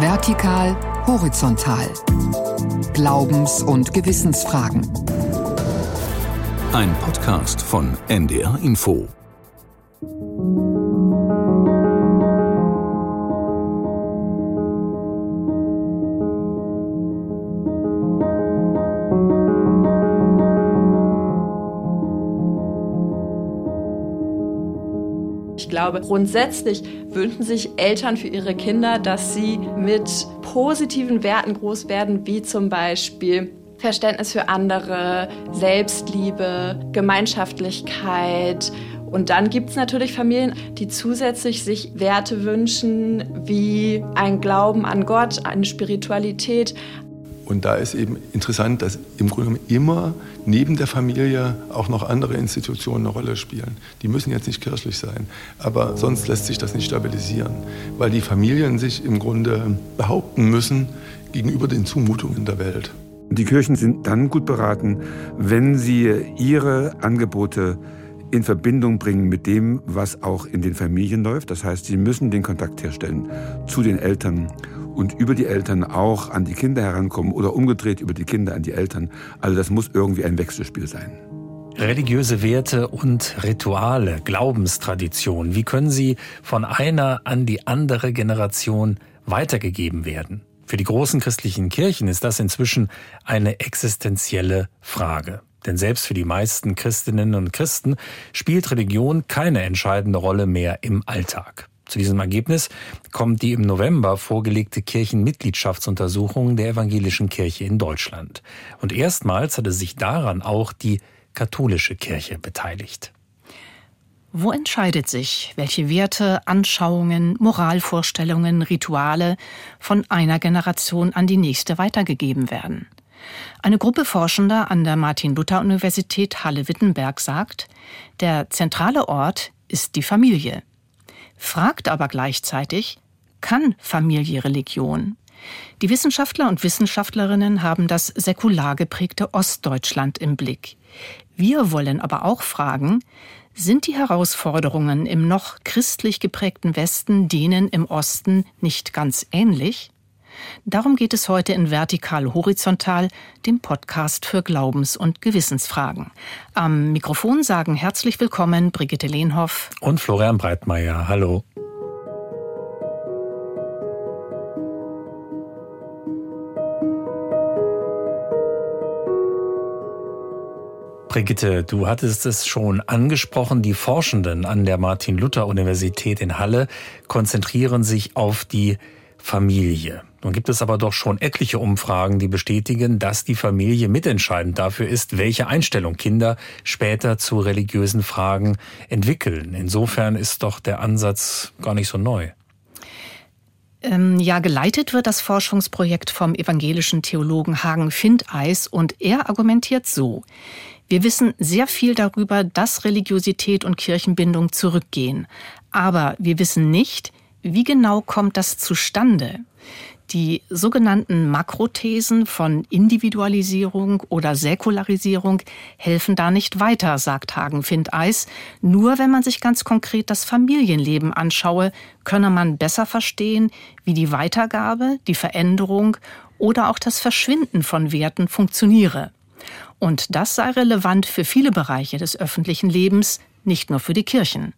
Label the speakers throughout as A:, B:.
A: Vertikal, horizontal. Glaubens- und Gewissensfragen.
B: Ein Podcast von NDR Info.
C: Glaube, grundsätzlich wünschen sich Eltern für ihre Kinder, dass sie mit positiven Werten groß werden, wie zum Beispiel Verständnis für andere, Selbstliebe, Gemeinschaftlichkeit. Und dann gibt es natürlich Familien, die zusätzlich sich Werte wünschen, wie ein Glauben an Gott, eine Spiritualität,
D: und da ist eben interessant, dass im Grunde genommen immer neben der Familie auch noch andere Institutionen eine Rolle spielen. Die müssen jetzt nicht kirchlich sein, aber sonst lässt sich das nicht stabilisieren, weil die Familien sich im Grunde behaupten müssen gegenüber den Zumutungen der Welt.
E: Die Kirchen sind dann gut beraten, wenn sie ihre Angebote in Verbindung bringen mit dem, was auch in den Familien läuft. Das heißt, sie müssen den Kontakt herstellen zu den Eltern und über die Eltern auch an die Kinder herankommen oder umgedreht über die Kinder an die Eltern. Also das muss irgendwie ein Wechselspiel sein.
F: Religiöse Werte und Rituale, Glaubenstraditionen, wie können sie von einer an die andere Generation weitergegeben werden? Für die großen christlichen Kirchen ist das inzwischen eine existenzielle Frage. Denn selbst für die meisten Christinnen und Christen spielt Religion keine entscheidende Rolle mehr im Alltag. Zu diesem Ergebnis kommt die im November vorgelegte Kirchenmitgliedschaftsuntersuchung der evangelischen Kirche in Deutschland. Und erstmals hatte sich daran auch die katholische Kirche beteiligt.
G: Wo entscheidet sich, welche Werte, Anschauungen, Moralvorstellungen, Rituale von einer Generation an die nächste weitergegeben werden? Eine Gruppe Forschender an der Martin-Luther-Universität Halle-Wittenberg sagt, der zentrale Ort ist die Familie fragt aber gleichzeitig, kann Familie Religion? Die Wissenschaftler und Wissenschaftlerinnen haben das säkular geprägte Ostdeutschland im Blick. Wir wollen aber auch fragen, sind die Herausforderungen im noch christlich geprägten Westen denen im Osten nicht ganz ähnlich? Darum geht es heute in Vertikal Horizontal, dem Podcast für Glaubens- und Gewissensfragen. Am Mikrofon sagen herzlich willkommen Brigitte Lehnhoff
F: und Florian Breitmeier. Hallo. Brigitte, du hattest es schon angesprochen, die Forschenden an der Martin-Luther-Universität in Halle konzentrieren sich auf die Familie. Nun gibt es aber doch schon etliche Umfragen, die bestätigen, dass die Familie mitentscheidend dafür ist, welche Einstellung Kinder später zu religiösen Fragen entwickeln. Insofern ist doch der Ansatz gar nicht so neu.
G: Ähm, ja, geleitet wird das Forschungsprojekt vom evangelischen Theologen Hagen Findeis und er argumentiert so. Wir wissen sehr viel darüber, dass Religiosität und Kirchenbindung zurückgehen. Aber wir wissen nicht, wie genau kommt das zustande? Die sogenannten Makrothesen von Individualisierung oder Säkularisierung helfen da nicht weiter, sagt Hagen Findeis. Nur wenn man sich ganz konkret das Familienleben anschaue, könne man besser verstehen, wie die Weitergabe, die Veränderung oder auch das Verschwinden von Werten funktioniere. Und das sei relevant für viele Bereiche des öffentlichen Lebens, nicht nur für die Kirchen.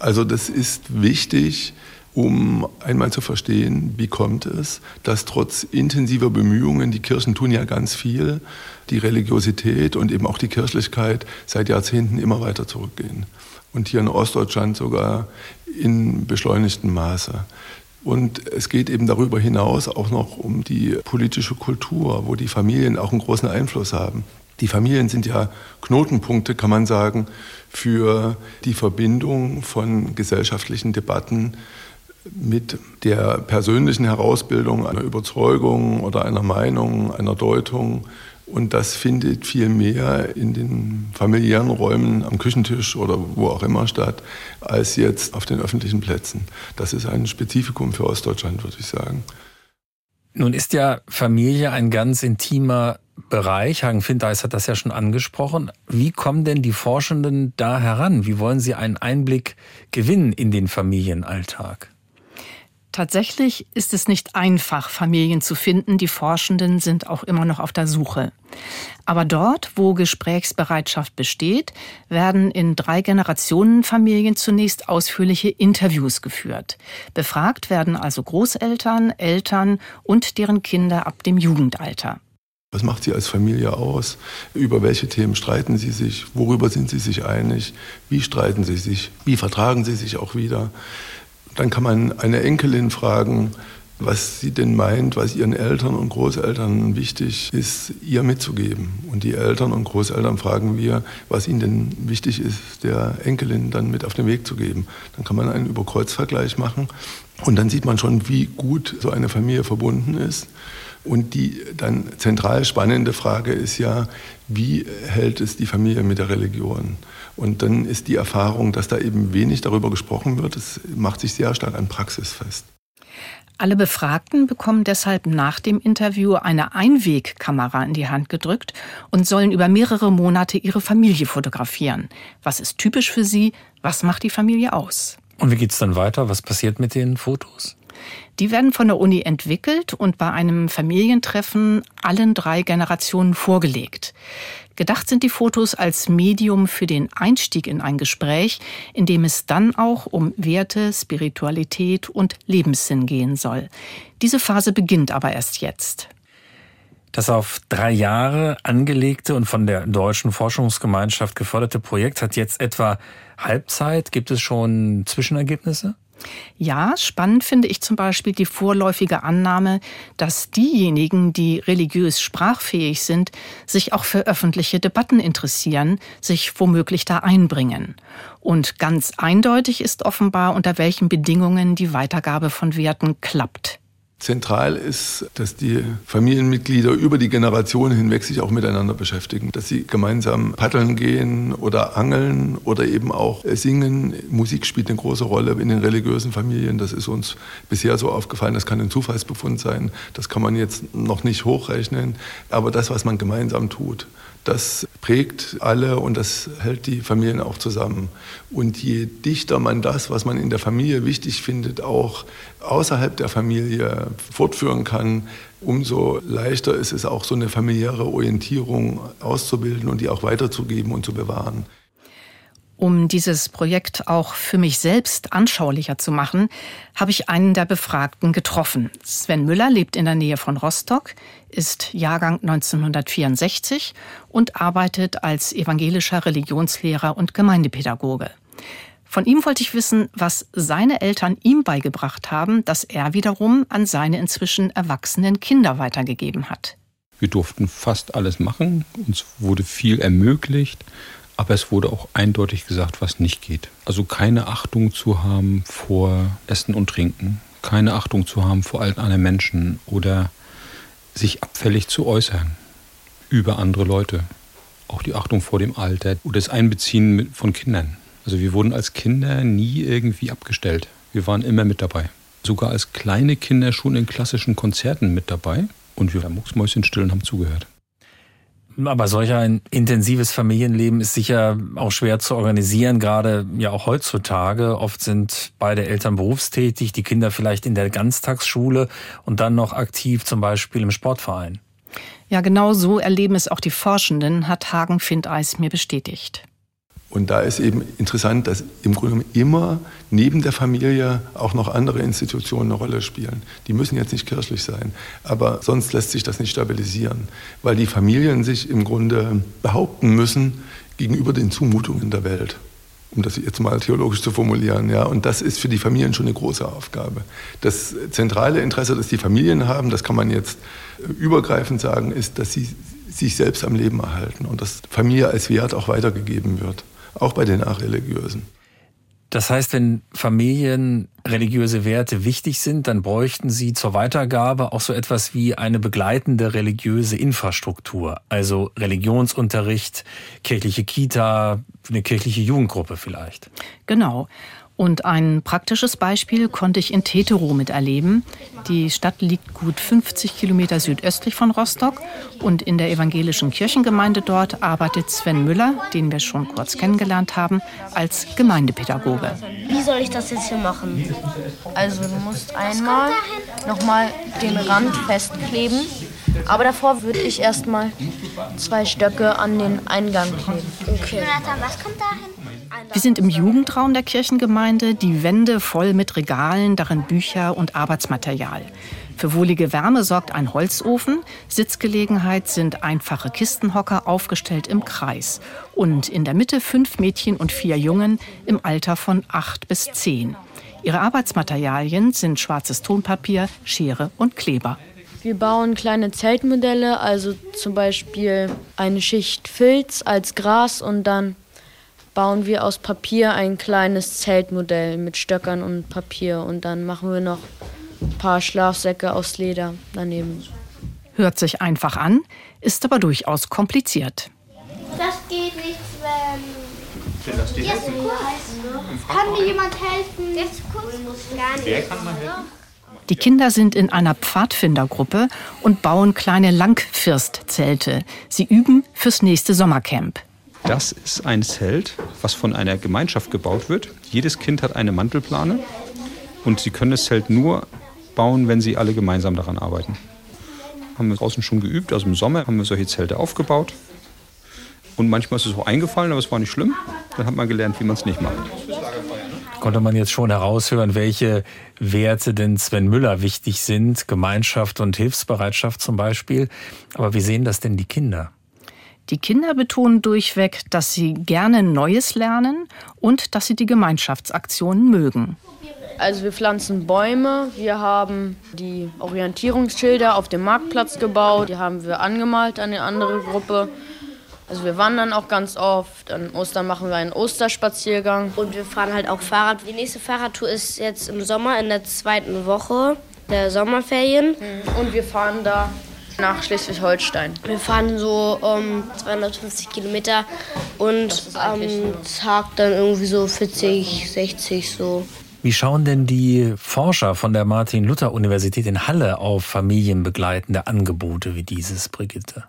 D: Also das ist wichtig, um einmal zu verstehen, wie kommt es, dass trotz intensiver Bemühungen, die Kirchen tun ja ganz viel, die Religiosität und eben auch die Kirchlichkeit seit Jahrzehnten immer weiter zurückgehen. Und hier in Ostdeutschland sogar in beschleunigtem Maße. Und es geht eben darüber hinaus auch noch um die politische Kultur, wo die Familien auch einen großen Einfluss haben. Die Familien sind ja Knotenpunkte, kann man sagen, für die Verbindung von gesellschaftlichen Debatten mit der persönlichen Herausbildung einer Überzeugung oder einer Meinung, einer Deutung. Und das findet viel mehr in den familiären Räumen am Küchentisch oder wo auch immer statt, als jetzt auf den öffentlichen Plätzen. Das ist ein Spezifikum für Ostdeutschland, würde ich sagen.
F: Nun ist ja Familie ein ganz intimer Bereich. Hagen Findeis hat das ja schon angesprochen. Wie kommen denn die Forschenden da heran? Wie wollen sie einen Einblick gewinnen in den Familienalltag?
G: Tatsächlich ist es nicht einfach, Familien zu finden. Die Forschenden sind auch immer noch auf der Suche. Aber dort, wo Gesprächsbereitschaft besteht, werden in drei Generationen Familien zunächst ausführliche Interviews geführt. Befragt werden also Großeltern, Eltern und deren Kinder ab dem Jugendalter.
D: Was macht Sie als Familie aus? Über welche Themen streiten Sie sich? Worüber sind Sie sich einig? Wie streiten Sie sich? Wie vertragen Sie sich auch wieder? Dann kann man eine Enkelin fragen, was sie denn meint, was ihren Eltern und Großeltern wichtig ist, ihr mitzugeben. Und die Eltern und Großeltern fragen wir, was ihnen denn wichtig ist, der Enkelin dann mit auf den Weg zu geben. Dann kann man einen Überkreuzvergleich machen und dann sieht man schon, wie gut so eine Familie verbunden ist. Und die dann zentral spannende Frage ist ja, wie hält es die Familie mit der Religion? Und dann ist die Erfahrung, dass da eben wenig darüber gesprochen wird, es macht sich sehr stark an Praxis fest.
G: Alle Befragten bekommen deshalb nach dem Interview eine Einwegkamera in die Hand gedrückt und sollen über mehrere Monate ihre Familie fotografieren. Was ist typisch für sie? Was macht die Familie aus?
F: Und wie geht es dann weiter? Was passiert mit den Fotos?
G: Die werden von der Uni entwickelt und bei einem Familientreffen allen drei Generationen vorgelegt. Gedacht sind die Fotos als Medium für den Einstieg in ein Gespräch, in dem es dann auch um Werte, Spiritualität und Lebenssinn gehen soll. Diese Phase beginnt aber erst jetzt.
F: Das auf drei Jahre angelegte und von der deutschen Forschungsgemeinschaft geförderte Projekt hat jetzt etwa Halbzeit. Gibt es schon Zwischenergebnisse?
G: Ja, spannend finde ich zum Beispiel die vorläufige Annahme, dass diejenigen, die religiös sprachfähig sind, sich auch für öffentliche Debatten interessieren, sich womöglich da einbringen. Und ganz eindeutig ist offenbar, unter welchen Bedingungen die Weitergabe von Werten klappt.
D: Zentral ist, dass die Familienmitglieder über die Generationen hinweg sich auch miteinander beschäftigen, dass sie gemeinsam paddeln gehen oder angeln oder eben auch singen. Musik spielt eine große Rolle in den religiösen Familien. Das ist uns bisher so aufgefallen. Das kann ein Zufallsbefund sein. Das kann man jetzt noch nicht hochrechnen. Aber das, was man gemeinsam tut, das prägt alle und das hält die Familien auch zusammen. Und je dichter man das, was man in der Familie wichtig findet, auch außerhalb der Familie fortführen kann, umso leichter ist es auch so eine familiäre Orientierung auszubilden und die auch weiterzugeben und zu bewahren.
G: Um dieses Projekt auch für mich selbst anschaulicher zu machen, habe ich einen der Befragten getroffen. Sven Müller lebt in der Nähe von Rostock, ist Jahrgang 1964 und arbeitet als evangelischer Religionslehrer und Gemeindepädagoge. Von ihm wollte ich wissen, was seine Eltern ihm beigebracht haben, das er wiederum an seine inzwischen erwachsenen Kinder weitergegeben hat.
H: Wir durften fast alles machen, uns wurde viel ermöglicht. Aber es wurde auch eindeutig gesagt, was nicht geht. Also keine Achtung zu haben vor Essen und Trinken, keine Achtung zu haben vor allen anderen Menschen oder sich abfällig zu äußern über andere Leute. Auch die Achtung vor dem Alter oder das Einbeziehen von Kindern. Also wir wurden als Kinder nie irgendwie abgestellt. Wir waren immer mit dabei. Sogar als kleine Kinder schon in klassischen Konzerten mit dabei. Und wir waren mucksmäuschenstill und haben zugehört.
F: Aber solch ein intensives Familienleben ist sicher auch schwer zu organisieren, gerade ja auch heutzutage. Oft sind beide Eltern berufstätig, die Kinder vielleicht in der Ganztagsschule und dann noch aktiv zum Beispiel im Sportverein.
G: Ja, genau so erleben es auch die Forschenden, hat Hagen Findeis mir bestätigt.
D: Und da ist eben interessant, dass im Grunde immer neben der Familie auch noch andere Institutionen eine Rolle spielen. Die müssen jetzt nicht kirchlich sein, aber sonst lässt sich das nicht stabilisieren, weil die Familien sich im Grunde behaupten müssen gegenüber den Zumutungen der Welt um das jetzt mal theologisch zu formulieren. Ja. Und das ist für die Familien schon eine große Aufgabe. Das zentrale Interesse, das die Familien haben, das kann man jetzt übergreifend sagen, ist, dass sie sich selbst am Leben erhalten und dass Familie als Wert auch weitergegeben wird auch bei den Achreligiösen.
F: Das heißt, wenn Familien religiöse Werte wichtig sind, dann bräuchten sie zur Weitergabe auch so etwas wie eine begleitende religiöse Infrastruktur, also Religionsunterricht, kirchliche Kita, eine kirchliche Jugendgruppe vielleicht.
G: Genau. Und ein praktisches Beispiel konnte ich in Teterow miterleben. Die Stadt liegt gut 50 Kilometer südöstlich von Rostock und in der evangelischen Kirchengemeinde dort arbeitet Sven Müller, den wir schon kurz kennengelernt haben, als Gemeindepädagoge.
I: Wie soll ich das jetzt hier machen? Also du musst einmal nochmal den Rand festkleben, aber davor würde ich erstmal zwei Stöcke an den Eingang kleben.
J: Okay. Jonathan, was kommt da hin?
G: Wir sind im Jugendraum der Kirchengemeinde, die Wände voll mit Regalen, darin Bücher und Arbeitsmaterial. Für wohlige Wärme sorgt ein Holzofen, Sitzgelegenheit sind einfache Kistenhocker aufgestellt im Kreis und in der Mitte fünf Mädchen und vier Jungen im Alter von acht bis zehn. Ihre Arbeitsmaterialien sind schwarzes Tonpapier, Schere und Kleber.
I: Wir bauen kleine Zeltmodelle, also zum Beispiel eine Schicht Filz als Gras und dann bauen wir aus Papier ein kleines Zeltmodell mit Stöckern und Papier und dann machen wir noch ein paar Schlafsäcke aus Leder daneben.
G: Hört sich einfach an, ist aber durchaus kompliziert.
J: Das geht nicht, wenn. Das die helfen? Kann mir jemand helfen? Der ist kurz. Gar nicht. Wer kann mal helfen?
G: Die Kinder sind in einer Pfadfindergruppe und bauen kleine Langfirstzelte. Sie üben fürs nächste Sommercamp.
H: Das ist ein Zelt, was von einer Gemeinschaft gebaut wird. Jedes Kind hat eine Mantelplane und sie können das Zelt nur bauen, wenn sie alle gemeinsam daran arbeiten. Haben wir draußen schon geübt, also im Sommer haben wir solche Zelte aufgebaut. Und manchmal ist es auch eingefallen, aber es war nicht schlimm. Dann hat man gelernt, wie man es nicht macht.
F: Konnte man jetzt schon heraushören, welche Werte denn Sven Müller wichtig sind, Gemeinschaft und Hilfsbereitschaft zum Beispiel. Aber wie sehen das denn die Kinder?
G: Die Kinder betonen durchweg, dass sie gerne Neues lernen und dass sie die Gemeinschaftsaktionen mögen.
I: Also wir pflanzen Bäume, wir haben die Orientierungsschilder auf dem Marktplatz gebaut, die haben wir angemalt an eine andere Gruppe. Also wir wandern auch ganz oft. An Ostern machen wir einen Osterspaziergang.
J: Und wir fahren halt auch Fahrrad. Die nächste Fahrradtour ist jetzt im Sommer in der zweiten Woche der Sommerferien.
I: Und wir fahren da nach Schleswig-Holstein.
J: Wir fahren so um 250 Kilometer und am Tag dann irgendwie so 40, 60 so.
F: Wie schauen denn die Forscher von der Martin-Luther-Universität in Halle auf familienbegleitende Angebote wie dieses, Brigitte?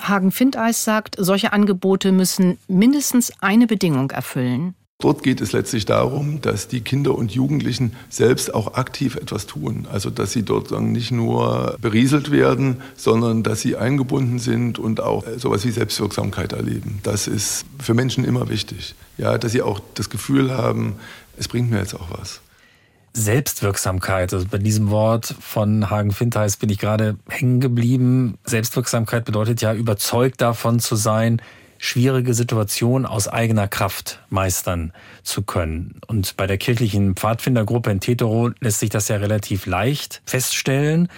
G: Hagen Findeis sagt, solche Angebote müssen mindestens eine Bedingung erfüllen.
D: Dort geht es letztlich darum, dass die Kinder und Jugendlichen selbst auch aktiv etwas tun. Also dass sie dort nicht nur berieselt werden, sondern dass sie eingebunden sind und auch sowas wie Selbstwirksamkeit erleben. Das ist für Menschen immer wichtig. Ja, dass sie auch das Gefühl haben, es bringt mir jetzt auch was.
F: Selbstwirksamkeit. Also bei diesem Wort von Hagen Fintheis bin ich gerade hängen geblieben. Selbstwirksamkeit bedeutet ja, überzeugt davon zu sein, schwierige Situationen aus eigener Kraft meistern zu können. Und bei der kirchlichen Pfadfindergruppe in Tetero lässt sich das ja relativ leicht feststellen.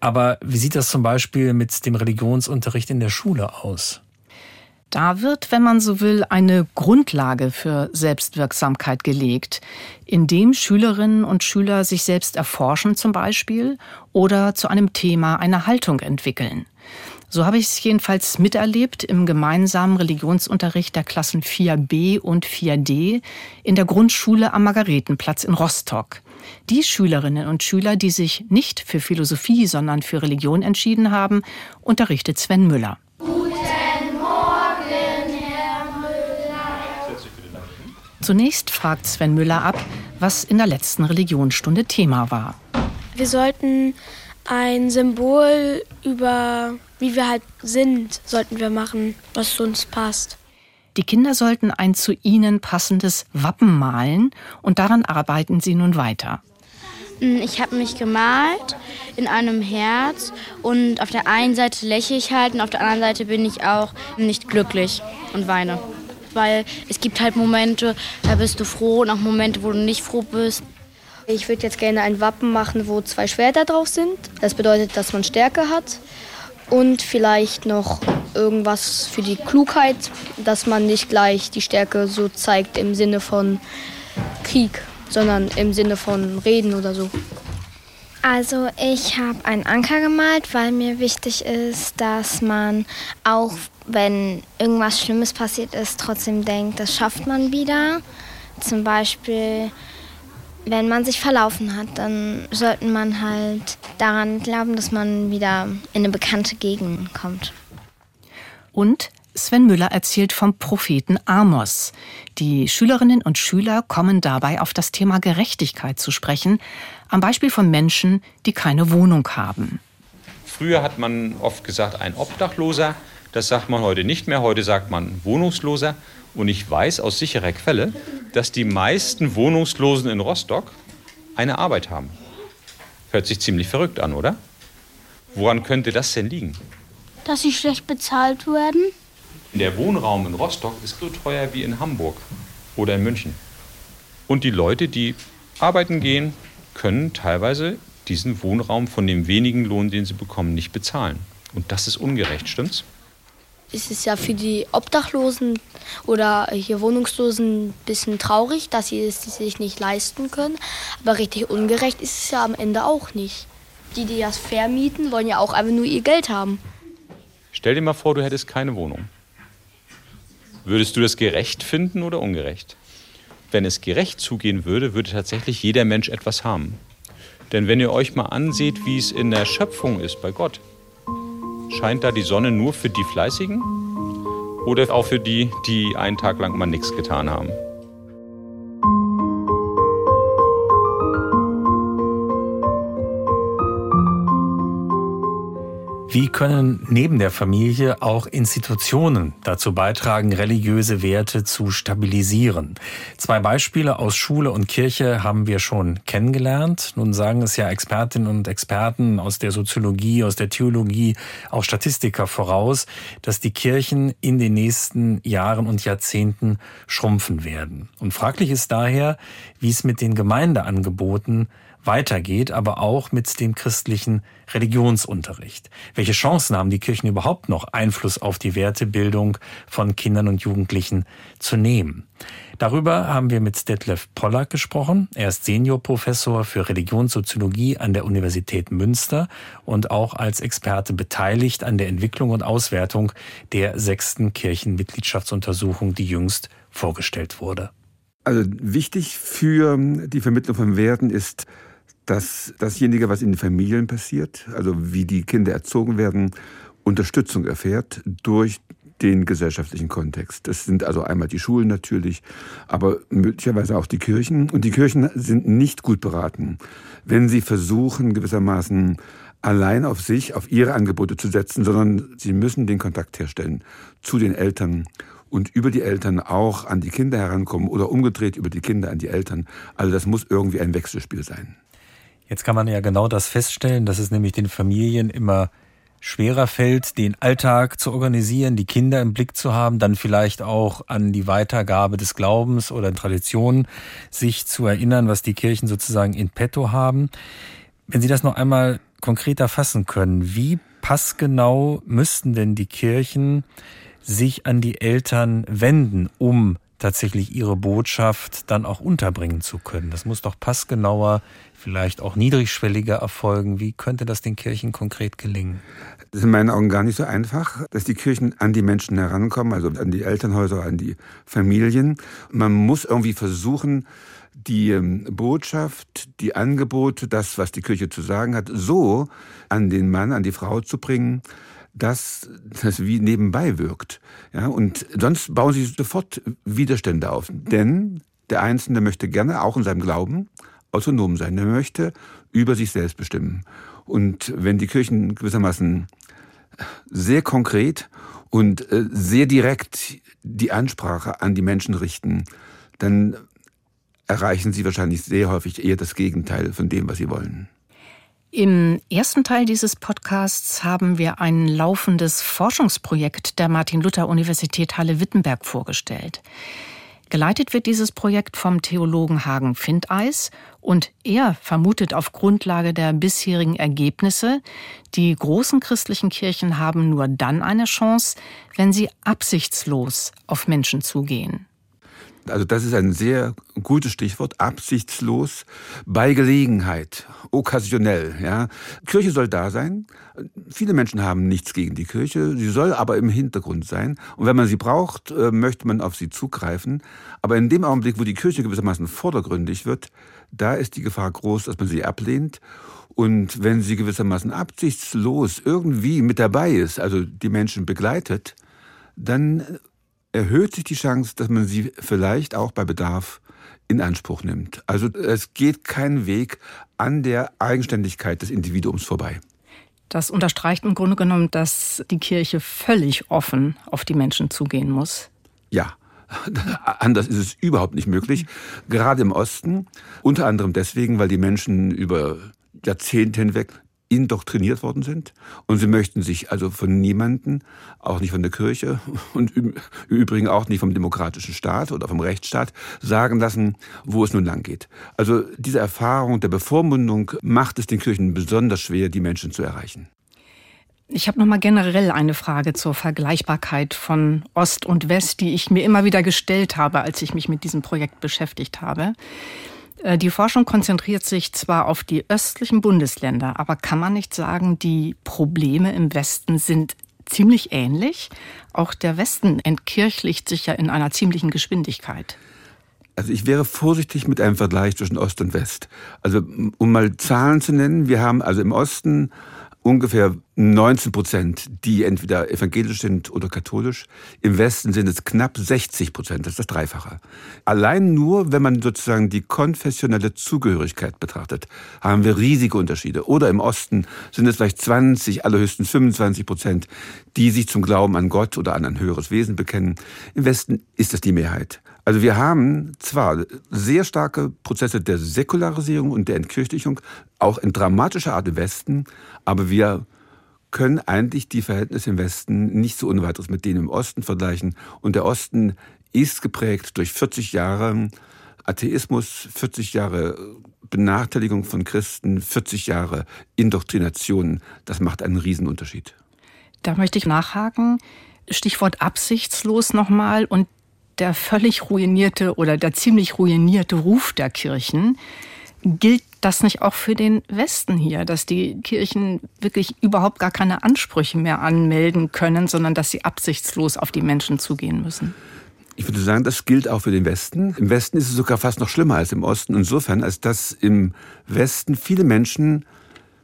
F: Aber wie sieht das zum Beispiel mit dem Religionsunterricht in der Schule aus?
G: Da wird, wenn man so will, eine Grundlage für Selbstwirksamkeit gelegt, indem Schülerinnen und Schüler sich selbst erforschen zum Beispiel oder zu einem Thema eine Haltung entwickeln. So habe ich es jedenfalls miterlebt im gemeinsamen Religionsunterricht der Klassen 4b und 4d in der Grundschule am Margaretenplatz in Rostock. Die Schülerinnen und Schüler, die sich nicht für Philosophie, sondern für Religion entschieden haben, unterrichtet Sven Müller. Zunächst fragt Sven Müller ab, was in der letzten Religionsstunde Thema war.
K: Wir sollten ein Symbol über wie wir halt sind, sollten wir machen, was zu uns passt.
G: Die Kinder sollten ein zu ihnen passendes Wappen malen und daran arbeiten sie nun weiter.
K: Hm, ich habe mich gemalt in einem Herz und auf der einen Seite lächle ich halt und auf der anderen Seite bin ich auch nicht glücklich und weine weil es gibt halt Momente, da bist du froh und auch Momente, wo du nicht froh bist.
L: Ich würde jetzt gerne ein Wappen machen, wo zwei Schwerter drauf sind. Das bedeutet, dass man Stärke hat. Und vielleicht noch irgendwas für die Klugheit, dass man nicht gleich die Stärke so zeigt im Sinne von Krieg, sondern im Sinne von Reden oder so.
M: Also ich habe einen Anker gemalt, weil mir wichtig ist, dass man auch, wenn irgendwas Schlimmes passiert ist, trotzdem denkt, das schafft man wieder. Zum Beispiel, wenn man sich verlaufen hat, dann sollte man halt daran glauben, dass man wieder in eine bekannte Gegend kommt.
G: Und Sven Müller erzählt vom Propheten Amos. Die Schülerinnen und Schüler kommen dabei auf das Thema Gerechtigkeit zu sprechen, am Beispiel von Menschen, die keine Wohnung haben.
H: Früher hat man oft gesagt, ein Obdachloser. Das sagt man heute nicht mehr. Heute sagt man Wohnungsloser. Und ich weiß aus sicherer Quelle, dass die meisten Wohnungslosen in Rostock eine Arbeit haben. Hört sich ziemlich verrückt an, oder? Woran könnte das denn liegen?
J: Dass sie schlecht bezahlt werden.
H: Der Wohnraum in Rostock ist so teuer wie in Hamburg oder in München. Und die Leute, die arbeiten gehen, können teilweise diesen Wohnraum von dem wenigen Lohn, den sie bekommen, nicht bezahlen. Und das ist ungerecht, stimmt's?
L: Es ist ja für die Obdachlosen oder hier Wohnungslosen ein bisschen traurig, dass sie es sich nicht leisten können. Aber richtig ungerecht ist es ja am Ende auch nicht. Die, die das vermieten, wollen ja auch einfach nur ihr Geld haben.
H: Stell dir mal vor, du hättest keine Wohnung. Würdest du das gerecht finden oder ungerecht? Wenn es gerecht zugehen würde, würde tatsächlich jeder Mensch etwas haben. Denn wenn ihr euch mal anseht, wie es in der Schöpfung ist bei Gott, scheint da die Sonne nur für die Fleißigen oder auch für die, die einen Tag lang mal nichts getan haben?
F: Wie können neben der Familie auch Institutionen dazu beitragen, religiöse Werte zu stabilisieren? Zwei Beispiele aus Schule und Kirche haben wir schon kennengelernt. Nun sagen es ja Expertinnen und Experten aus der Soziologie, aus der Theologie, auch Statistiker voraus, dass die Kirchen in den nächsten Jahren und Jahrzehnten schrumpfen werden. Und fraglich ist daher, wie es mit den Gemeindeangeboten weitergeht, aber auch mit dem christlichen Religionsunterricht. Welche Chancen haben die Kirchen überhaupt noch, Einfluss auf die Wertebildung von Kindern und Jugendlichen zu nehmen? Darüber haben wir mit Detlef Pollack gesprochen. Er ist Seniorprofessor für Religionssoziologie an der Universität Münster und auch als Experte beteiligt an der Entwicklung und Auswertung der sechsten Kirchenmitgliedschaftsuntersuchung, die jüngst vorgestellt wurde.
E: Also wichtig für die Vermittlung von Werten ist dass dasjenige, was in den Familien passiert, also wie die Kinder erzogen werden, Unterstützung erfährt durch den gesellschaftlichen Kontext. Das sind also einmal die Schulen natürlich, aber möglicherweise auch die Kirchen. Und die Kirchen sind nicht gut beraten, wenn sie versuchen, gewissermaßen allein auf sich, auf ihre Angebote zu setzen, sondern sie müssen den Kontakt herstellen zu den Eltern und über die Eltern auch an die Kinder herankommen oder umgedreht über die Kinder an die Eltern. Also das muss irgendwie ein Wechselspiel sein.
F: Jetzt kann man ja genau das feststellen, dass es nämlich den Familien immer schwerer fällt, den Alltag zu organisieren, die Kinder im Blick zu haben, dann vielleicht auch an die Weitergabe des Glaubens oder Traditionen sich zu erinnern, was die Kirchen sozusagen in petto haben. Wenn Sie das noch einmal konkreter fassen können, wie passgenau müssten denn die Kirchen sich an die Eltern wenden, um tatsächlich ihre Botschaft dann auch unterbringen zu können. Das muss doch passgenauer, vielleicht auch niedrigschwelliger erfolgen. Wie könnte das den Kirchen konkret gelingen?
E: Das ist in meinen Augen gar nicht so einfach, dass die Kirchen an die Menschen herankommen, also an die Elternhäuser, an die Familien. Man muss irgendwie versuchen, die ähm, Botschaft, die Angebote, das, was die Kirche zu sagen hat, so an den Mann, an die Frau zu bringen, dass das wie nebenbei wirkt. Ja, und sonst bauen sie sofort Widerstände auf. Denn der Einzelne möchte gerne, auch in seinem Glauben, autonom sein. Er möchte über sich selbst bestimmen. Und wenn die Kirchen gewissermaßen sehr konkret und äh, sehr direkt die Ansprache an die Menschen richten, dann erreichen sie wahrscheinlich sehr häufig eher das Gegenteil von dem, was sie wollen.
G: Im ersten Teil dieses Podcasts haben wir ein laufendes Forschungsprojekt der Martin-Luther-Universität Halle-Wittenberg vorgestellt. Geleitet wird dieses Projekt vom Theologen Hagen Findeis und er vermutet auf Grundlage der bisherigen Ergebnisse, die großen christlichen Kirchen haben nur dann eine Chance, wenn sie absichtslos auf Menschen zugehen.
E: Also das ist ein sehr gutes Stichwort, absichtslos, bei Gelegenheit, okkasionell. Ja. Kirche soll da sein. Viele Menschen haben nichts gegen die Kirche, sie soll aber im Hintergrund sein. Und wenn man sie braucht, äh, möchte man auf sie zugreifen. Aber in dem Augenblick, wo die Kirche gewissermaßen vordergründig wird, da ist die Gefahr groß, dass man sie ablehnt. Und wenn sie gewissermaßen absichtslos irgendwie mit dabei ist, also die Menschen begleitet, dann erhöht sich die Chance, dass man sie vielleicht auch bei Bedarf in Anspruch nimmt. Also es geht kein Weg an der Eigenständigkeit des Individuums vorbei.
G: Das unterstreicht im Grunde genommen, dass die Kirche völlig offen auf die Menschen zugehen muss.
E: Ja, Anders ist es überhaupt nicht möglich. Gerade im Osten. Unter anderem deswegen, weil die Menschen über Jahrzehnte hinweg indoktriniert worden sind. Und sie möchten sich also von niemanden, auch nicht von der Kirche und im Übrigen auch nicht vom demokratischen Staat oder vom Rechtsstaat, sagen lassen, wo es nun lang geht. Also diese Erfahrung der Bevormundung macht es den Kirchen besonders schwer, die Menschen zu erreichen.
G: Ich habe noch mal generell eine Frage zur Vergleichbarkeit von Ost und West, die ich mir immer wieder gestellt habe, als ich mich mit diesem Projekt beschäftigt habe. Äh, die Forschung konzentriert sich zwar auf die östlichen Bundesländer, aber kann man nicht sagen, die Probleme im Westen sind ziemlich ähnlich? Auch der Westen entkirchlicht sich ja in einer ziemlichen Geschwindigkeit.
E: Also ich wäre vorsichtig mit einem Vergleich zwischen Ost und West. Also um mal Zahlen zu nennen, wir haben also im Osten ungefähr 19 Prozent, die entweder evangelisch sind oder katholisch. Im Westen sind es knapp 60 Prozent, das ist das Dreifache. Allein nur, wenn man sozusagen die konfessionelle Zugehörigkeit betrachtet, haben wir riesige Unterschiede. Oder im Osten sind es vielleicht 20, allerhöchstens 25 Prozent, die sich zum Glauben an Gott oder an ein höheres Wesen bekennen. Im Westen ist das die Mehrheit. Also wir haben zwar sehr starke Prozesse der Säkularisierung und der Entkirchlichung, auch in dramatischer Art im Westen, aber wir können eigentlich die Verhältnisse im Westen nicht so unweiteres mit denen im Osten vergleichen. Und der Osten ist geprägt durch 40 Jahre Atheismus, 40 Jahre Benachteiligung von Christen, 40 Jahre Indoktrination. Das macht einen Riesenunterschied.
G: Da möchte ich nachhaken. Stichwort absichtslos nochmal und der völlig ruinierte oder der ziemlich ruinierte Ruf der Kirchen. Gilt das nicht auch für den Westen hier, dass die Kirchen wirklich überhaupt gar keine Ansprüche mehr anmelden können, sondern dass sie absichtslos auf die Menschen zugehen müssen?
E: Ich würde sagen, das gilt auch für den Westen. Im Westen ist es sogar fast noch schlimmer als im Osten. Insofern, als dass im Westen viele Menschen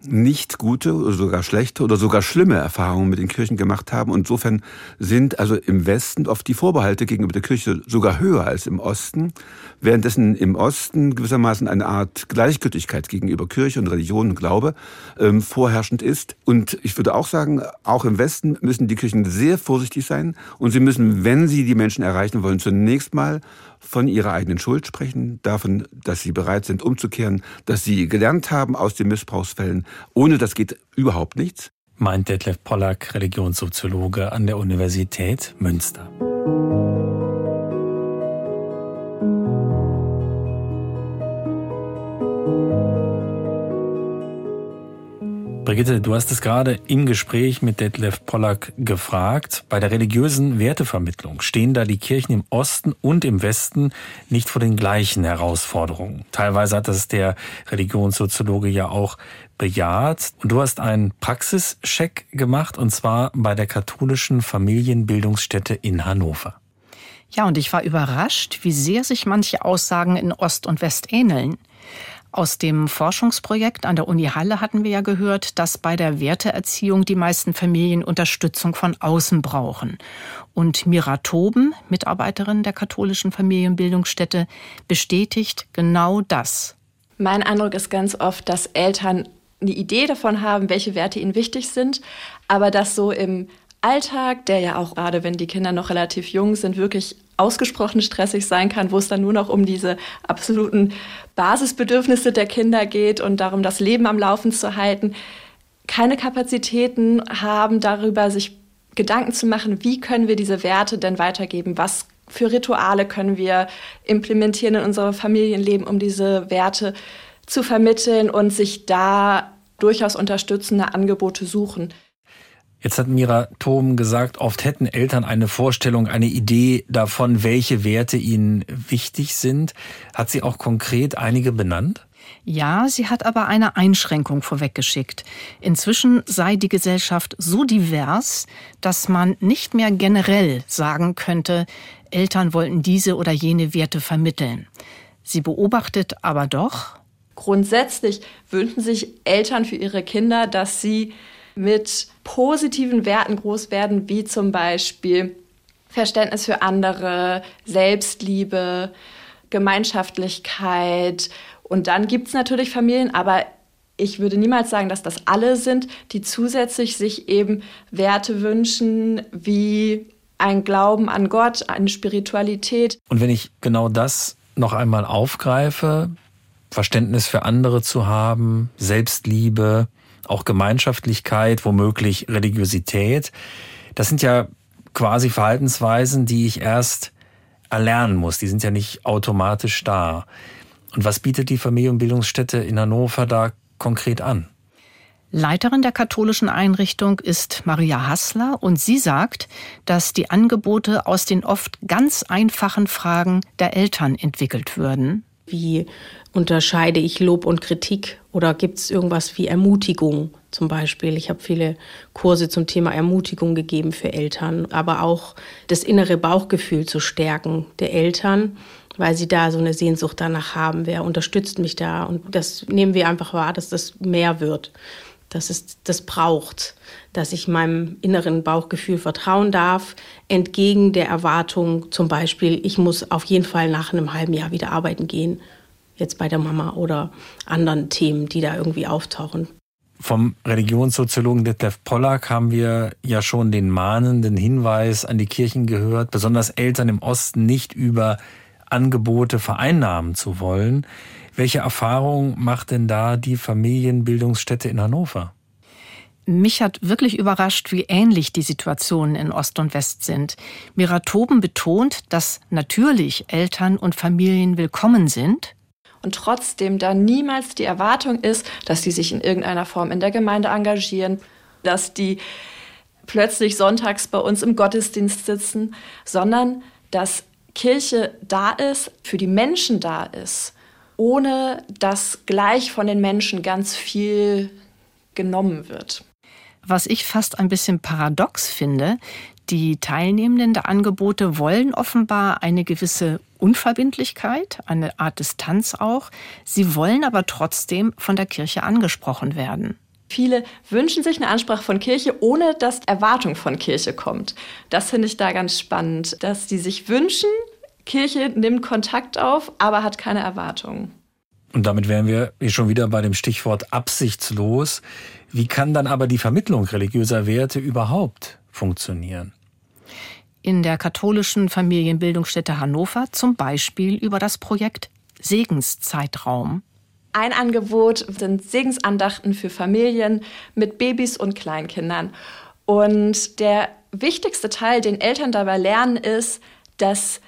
E: nicht gute oder sogar schlechte oder sogar schlimme Erfahrungen mit den Kirchen gemacht haben. Und insofern sind also im Westen oft die Vorbehalte gegenüber der Kirche sogar höher als im Osten, währenddessen im Osten gewissermaßen eine Art Gleichgültigkeit gegenüber Kirche und Religion und Glaube ähm, vorherrschend ist. Und ich würde auch sagen, auch im Westen müssen die Kirchen sehr vorsichtig sein und sie müssen, wenn sie die Menschen erreichen wollen, zunächst mal von ihrer eigenen Schuld sprechen, davon, dass sie bereit sind umzukehren, dass sie gelernt haben aus den Missbrauchsfällen. Ohne das geht überhaupt nichts.
F: Meint Detlef Pollack, Religionssoziologe an der Universität Münster. Brigitte, du hast es gerade im Gespräch mit Detlef Pollack gefragt. Bei der religiösen Wertevermittlung stehen da die Kirchen im Osten und im Westen nicht vor den gleichen Herausforderungen. Teilweise hat das der Religionssoziologe ja auch bejaht. Und du hast einen Praxischeck gemacht, und zwar bei der katholischen Familienbildungsstätte in Hannover.
G: Ja, und ich war überrascht, wie sehr sich manche Aussagen in Ost und West ähneln. Aus dem Forschungsprojekt an der Uni Halle hatten wir ja gehört, dass bei der Werteerziehung die meisten Familien Unterstützung von außen brauchen. Und Mira Toben, Mitarbeiterin der katholischen Familienbildungsstätte, bestätigt genau das.
C: Mein Eindruck ist ganz oft, dass Eltern eine Idee davon haben, welche Werte ihnen wichtig sind, aber dass so im Alltag, der ja auch gerade, wenn die Kinder noch relativ jung sind, wirklich ausgesprochen stressig sein kann, wo es dann nur noch um diese absoluten Basisbedürfnisse der Kinder geht und darum, das Leben am Laufen zu halten, keine Kapazitäten haben, darüber sich Gedanken zu machen, wie können wir diese Werte denn weitergeben, was für Rituale können wir implementieren in unser Familienleben, um diese Werte zu vermitteln und sich da durchaus unterstützende Angebote suchen.
F: Jetzt hat Mira Thom gesagt, oft hätten Eltern eine Vorstellung, eine Idee davon, welche Werte ihnen wichtig sind. Hat sie auch konkret einige benannt?
G: Ja, sie hat aber eine Einschränkung vorweggeschickt. Inzwischen sei die Gesellschaft so divers, dass man nicht mehr generell sagen könnte, Eltern wollten diese oder jene Werte vermitteln. Sie beobachtet aber doch,
C: Grundsätzlich wünschen sich Eltern für ihre Kinder, dass sie mit positiven Werten groß werden, wie zum Beispiel Verständnis für andere, Selbstliebe, Gemeinschaftlichkeit. Und dann gibt es natürlich Familien, aber ich würde niemals sagen, dass das alle sind, die zusätzlich sich eben Werte wünschen, wie ein Glauben an Gott, eine Spiritualität.
F: Und wenn ich genau das noch einmal aufgreife, Verständnis für andere zu haben, Selbstliebe, auch Gemeinschaftlichkeit, womöglich Religiosität. Das sind ja quasi Verhaltensweisen, die ich erst erlernen muss. Die sind ja nicht automatisch da. Und was bietet die Familienbildungsstätte in Hannover da konkret an?
G: Leiterin der katholischen Einrichtung ist Maria Hassler und sie sagt, dass die Angebote aus den oft ganz einfachen Fragen der Eltern entwickelt würden.
N: Wie unterscheide ich Lob und Kritik oder gibt es irgendwas wie Ermutigung zum Beispiel? Ich habe viele Kurse zum Thema Ermutigung gegeben für Eltern, aber auch das innere Bauchgefühl zu stärken der Eltern, weil sie da so eine Sehnsucht danach haben. Wer unterstützt mich da? Und das nehmen wir einfach wahr, dass das mehr wird, dass es das braucht, dass ich meinem inneren Bauchgefühl vertrauen darf, entgegen der Erwartung zum Beispiel, ich muss auf jeden Fall nach einem halben Jahr wieder arbeiten gehen jetzt bei der Mama oder anderen Themen, die da irgendwie auftauchen.
F: Vom Religionssoziologen Detlef Pollack haben wir ja schon den mahnenden Hinweis an die Kirchen gehört, besonders Eltern im Osten nicht über Angebote vereinnahmen zu wollen. Welche Erfahrung macht denn da die Familienbildungsstätte in Hannover?
G: Mich hat wirklich überrascht, wie ähnlich die Situationen in Ost und West sind. Mira Toben betont, dass natürlich Eltern und Familien willkommen sind,
C: und trotzdem da niemals die Erwartung ist, dass die sich in irgendeiner Form in der Gemeinde engagieren, dass die plötzlich sonntags bei uns im Gottesdienst sitzen, sondern dass Kirche da ist, für die Menschen da ist, ohne dass gleich von den Menschen ganz viel genommen wird.
G: Was ich fast ein bisschen paradox finde, die Teilnehmenden der Angebote wollen offenbar eine gewisse Unverbindlichkeit, eine Art Distanz auch. Sie wollen aber trotzdem von der Kirche angesprochen werden.
C: Viele wünschen sich eine Ansprache von Kirche, ohne dass Erwartung von Kirche kommt. Das finde ich da ganz spannend, dass die sich wünschen, Kirche nimmt Kontakt auf, aber hat keine Erwartungen.
F: Und damit wären wir schon wieder bei dem Stichwort absichtslos. Wie kann dann aber die Vermittlung religiöser Werte überhaupt funktionieren?
G: in der katholischen Familienbildungsstätte Hannover zum Beispiel über das Projekt Segenszeitraum.
C: Ein Angebot sind Segensandachten für Familien mit Babys und Kleinkindern. Und der wichtigste Teil, den Eltern dabei lernen, ist, dass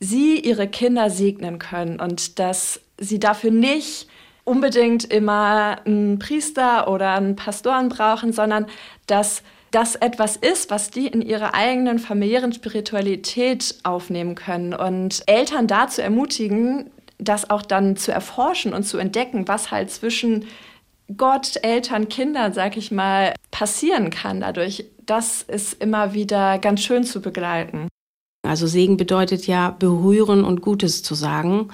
C: sie ihre Kinder segnen können und dass sie dafür nicht unbedingt immer einen Priester oder einen Pastoren brauchen, sondern dass das etwas ist, was die in ihrer eigenen familiären Spiritualität aufnehmen können. Und Eltern dazu ermutigen, das auch dann zu erforschen und zu entdecken, was halt zwischen Gott, Eltern, Kindern, sag ich mal, passieren kann dadurch. Das ist immer wieder ganz schön zu begleiten.
N: Also Segen bedeutet ja berühren und Gutes zu sagen.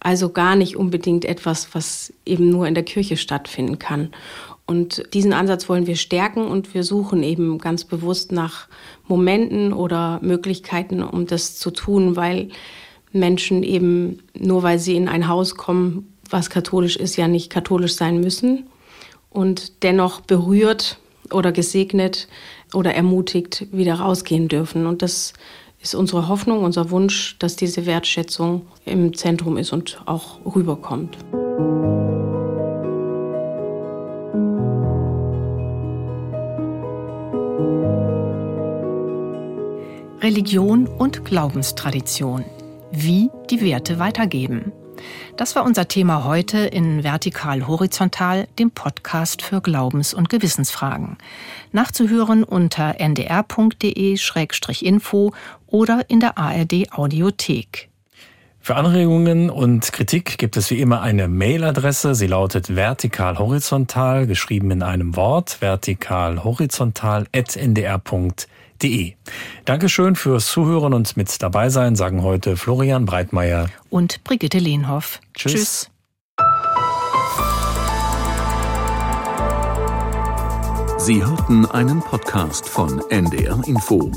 N: Also gar nicht unbedingt etwas, was eben nur in der Kirche stattfinden kann. Und diesen Ansatz wollen wir stärken und wir suchen eben ganz bewusst nach Momenten oder Möglichkeiten, um das zu tun, weil Menschen eben nur weil sie in ein Haus kommen, was katholisch ist, ja nicht katholisch sein müssen und dennoch berührt oder gesegnet oder ermutigt wieder rausgehen dürfen. Und das ist unsere Hoffnung, unser Wunsch, dass diese Wertschätzung im Zentrum ist und auch rüberkommt.
G: Religion und Glaubenstradition. Wie die Werte weitergeben. Das war unser Thema heute in Vertikal Horizontal, dem Podcast für Glaubens- und Gewissensfragen. Nachzuhören unter ndr.de-info oder in der ARD Audiothek.
F: Für Anregungen und Kritik gibt es wie immer eine Mailadresse. Sie lautet vertikal-horizontal, geschrieben in einem Wort, vertikal-horizontal.ndr.de. Dankeschön fürs Zuhören und mit dabei sein, sagen heute Florian Breitmeier
G: und Brigitte Lehnhoff.
F: Tschüss. Tschüss.
B: Sie hörten einen Podcast von NDR Info.